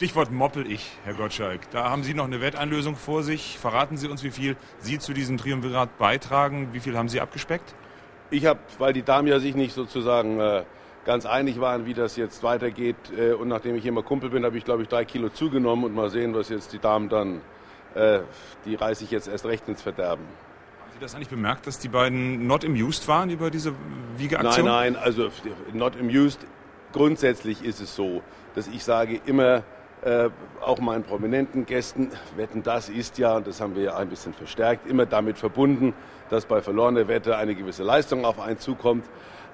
Stichwort moppel ich, Herr Gottschalk. Da haben Sie noch eine Wetteinlösung vor sich. Verraten Sie uns, wie viel Sie zu diesem Triumvirat beitragen. Wie viel haben Sie abgespeckt? Ich habe, weil die Damen ja sich nicht sozusagen äh, ganz einig waren, wie das jetzt weitergeht, äh, und nachdem ich immer Kumpel bin, habe ich, glaube ich, drei Kilo zugenommen und mal sehen, was jetzt die Damen dann, äh, die reiße ich jetzt erst recht ins Verderben. Haben Sie das eigentlich bemerkt, dass die beiden not amused waren über diese Wiegeaktion? Nein, nein, also not amused. Grundsätzlich ist es so, dass ich sage immer, äh, auch meinen prominenten Gästen, wetten, das ist ja, und das haben wir ja ein bisschen verstärkt, immer damit verbunden, dass bei verlorener Wette eine gewisse Leistung auf einen zukommt.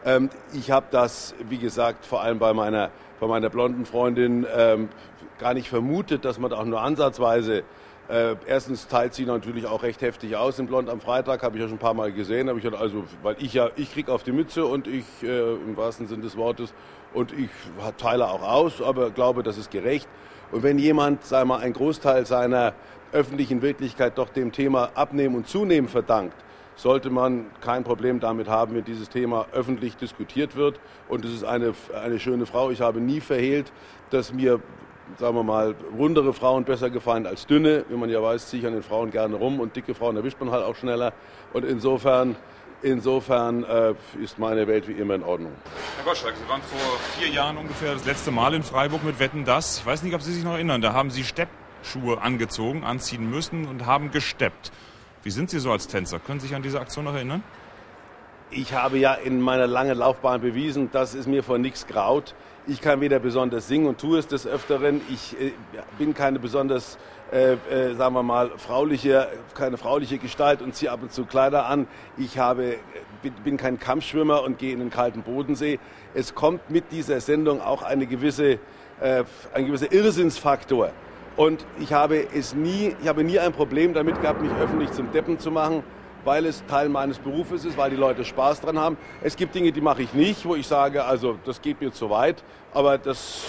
Ähm, ich habe das, wie gesagt, vor allem bei meiner, bei meiner blonden Freundin ähm, gar nicht vermutet, dass man auch nur ansatzweise äh, erstens teilt sie natürlich auch recht heftig aus. In Blond am Freitag habe ich ja schon ein paar Mal gesehen. Habe ich also, weil ich ja, ich kriege auf die Mütze und ich äh, im wahrsten Sinne des Wortes und ich teile auch aus, aber glaube, das ist gerecht. Und wenn jemand, wir mal, einen Großteil seiner öffentlichen Wirklichkeit doch dem Thema Abnehmen und Zunehmen verdankt, sollte man kein Problem damit haben, wenn dieses Thema öffentlich diskutiert wird. Und es ist eine, eine schöne Frau. Ich habe nie verhehlt, dass mir, sagen wir mal, rundere Frauen besser gefallen als dünne. Wie man ja weiß, ziehe ich an den Frauen gerne rum und dicke Frauen erwischt man halt auch schneller. Und insofern Insofern äh, ist meine Welt wie immer in Ordnung. Herr Gottschalk, Sie waren vor vier Jahren ungefähr das letzte Mal in Freiburg mit Wetten das. Ich weiß nicht, ob Sie sich noch erinnern. Da haben Sie Steppschuhe angezogen, anziehen müssen und haben gesteppt. Wie sind Sie so als Tänzer? Können Sie sich an diese Aktion noch erinnern? Ich habe ja in meiner langen Laufbahn bewiesen, dass es mir vor nichts graut. Ich kann weder besonders singen und tue es des Öfteren. Ich äh, bin keine besonders, äh, äh, sagen wir mal, frauliche, keine frauliche Gestalt und ziehe ab und zu Kleider an. Ich habe, bin, bin kein Kampfschwimmer und gehe in den kalten Bodensee. Es kommt mit dieser Sendung auch eine gewisse, äh, ein gewisser Irrsinnsfaktor. Und ich habe es nie, ich habe nie ein Problem damit gehabt, mich öffentlich zum Deppen zu machen weil es Teil meines Berufes ist, weil die Leute Spaß dran haben. Es gibt Dinge, die mache ich nicht, wo ich sage, also das geht mir zu weit, aber das,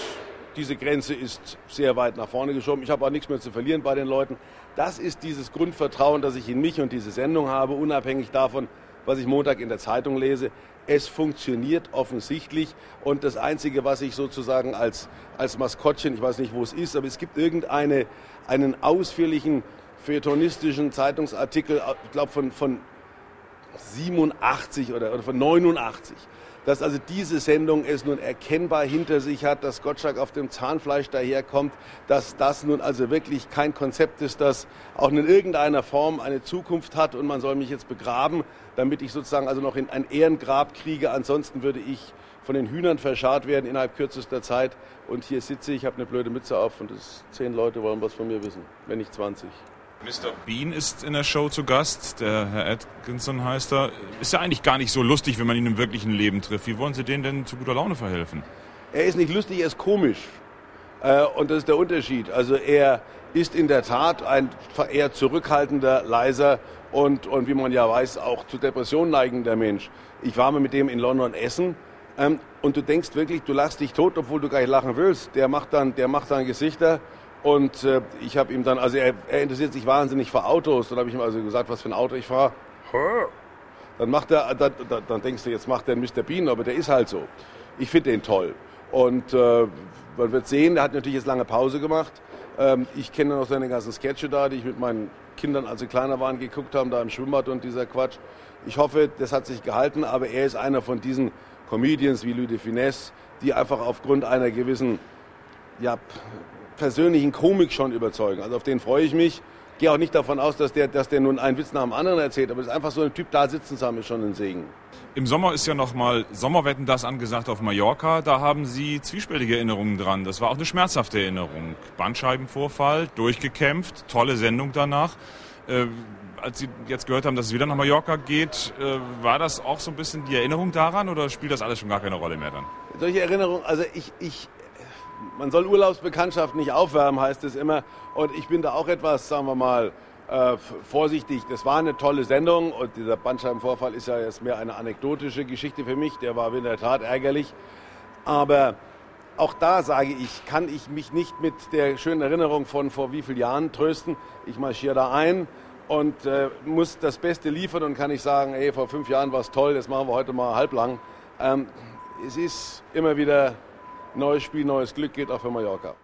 diese Grenze ist sehr weit nach vorne geschoben. Ich habe auch nichts mehr zu verlieren bei den Leuten. Das ist dieses Grundvertrauen, das ich in mich und diese Sendung habe, unabhängig davon, was ich Montag in der Zeitung lese. Es funktioniert offensichtlich und das Einzige, was ich sozusagen als, als Maskottchen, ich weiß nicht, wo es ist, aber es gibt irgendeinen einen ausführlichen feuilletonistischen Zeitungsartikel, ich glaube von, von 87 oder, oder von 89, dass also diese Sendung es nun erkennbar hinter sich hat, dass Gottschalk auf dem Zahnfleisch daherkommt, dass das nun also wirklich kein Konzept ist, das auch in irgendeiner Form eine Zukunft hat und man soll mich jetzt begraben, damit ich sozusagen also noch in ein Ehrengrab kriege. Ansonsten würde ich von den Hühnern verscharrt werden innerhalb kürzester Zeit. Und hier sitze ich, habe eine blöde Mütze auf und das, zehn Leute wollen was von mir wissen, wenn nicht 20. Mr. Bean ist in der Show zu Gast, der Herr Atkinson heißt er. Ist ja eigentlich gar nicht so lustig, wenn man ihn im wirklichen Leben trifft. Wie wollen Sie denen denn zu guter Laune verhelfen? Er ist nicht lustig, er ist komisch. Äh, und das ist der Unterschied. Also er ist in der Tat ein eher zurückhaltender, leiser und, und wie man ja weiß, auch zu Depressionen neigender Mensch. Ich war mal mit dem in London essen ähm, und du denkst wirklich, du lachst dich tot, obwohl du gar nicht lachen willst. Der macht dann, der macht dann Gesichter und äh, ich habe ihm dann, also er, er, interessiert sich wahnsinnig für Autos. Dann habe ich ihm also gesagt, was für ein Auto ich fahre. Dann macht er, dann, dann, denkst du, jetzt macht er Mr. Bean, aber der ist halt so. Ich finde den toll. Und äh, man wird sehen, er hat natürlich jetzt lange Pause gemacht. Ähm, ich kenne noch seine ganzen Sketche da, die ich mit meinen Kindern, als sie kleiner waren, geguckt haben, da im Schwimmbad und dieser Quatsch. Ich hoffe, das hat sich gehalten, aber er ist einer von diesen Comedians wie Louis de Finesse, die einfach aufgrund einer gewissen ja, persönlichen Komik schon überzeugen. Also auf den freue ich mich. Gehe auch nicht davon aus, dass der, dass der nun einen Witz nach dem anderen erzählt, aber es ist einfach so ein Typ da sitzen zu haben, ist schon ein Segen. Im Sommer ist ja noch mal Sommerwetten das angesagt auf Mallorca. Da haben Sie zwiespältige Erinnerungen dran. Das war auch eine schmerzhafte Erinnerung. Bandscheibenvorfall, durchgekämpft, tolle Sendung danach. Äh, als Sie jetzt gehört haben, dass es wieder nach Mallorca geht, äh, war das auch so ein bisschen die Erinnerung daran oder spielt das alles schon gar keine Rolle mehr dann? Solche Erinnerungen, also ich, ich man soll Urlaubsbekanntschaft nicht aufwärmen, heißt es immer. Und ich bin da auch etwas, sagen wir mal, äh, vorsichtig. Das war eine tolle Sendung und dieser Bandscheibenvorfall ist ja jetzt mehr eine anekdotische Geschichte für mich. Der war in der Tat ärgerlich. Aber auch da sage ich, kann ich mich nicht mit der schönen Erinnerung von vor wie vielen Jahren trösten. Ich marschiere da ein und äh, muss das Beste liefern und kann ich sagen, ey, vor fünf Jahren war es toll, das machen wir heute mal halblang. Ähm, es ist immer wieder neues Spiel, neues Glück geht auch für Mallorca.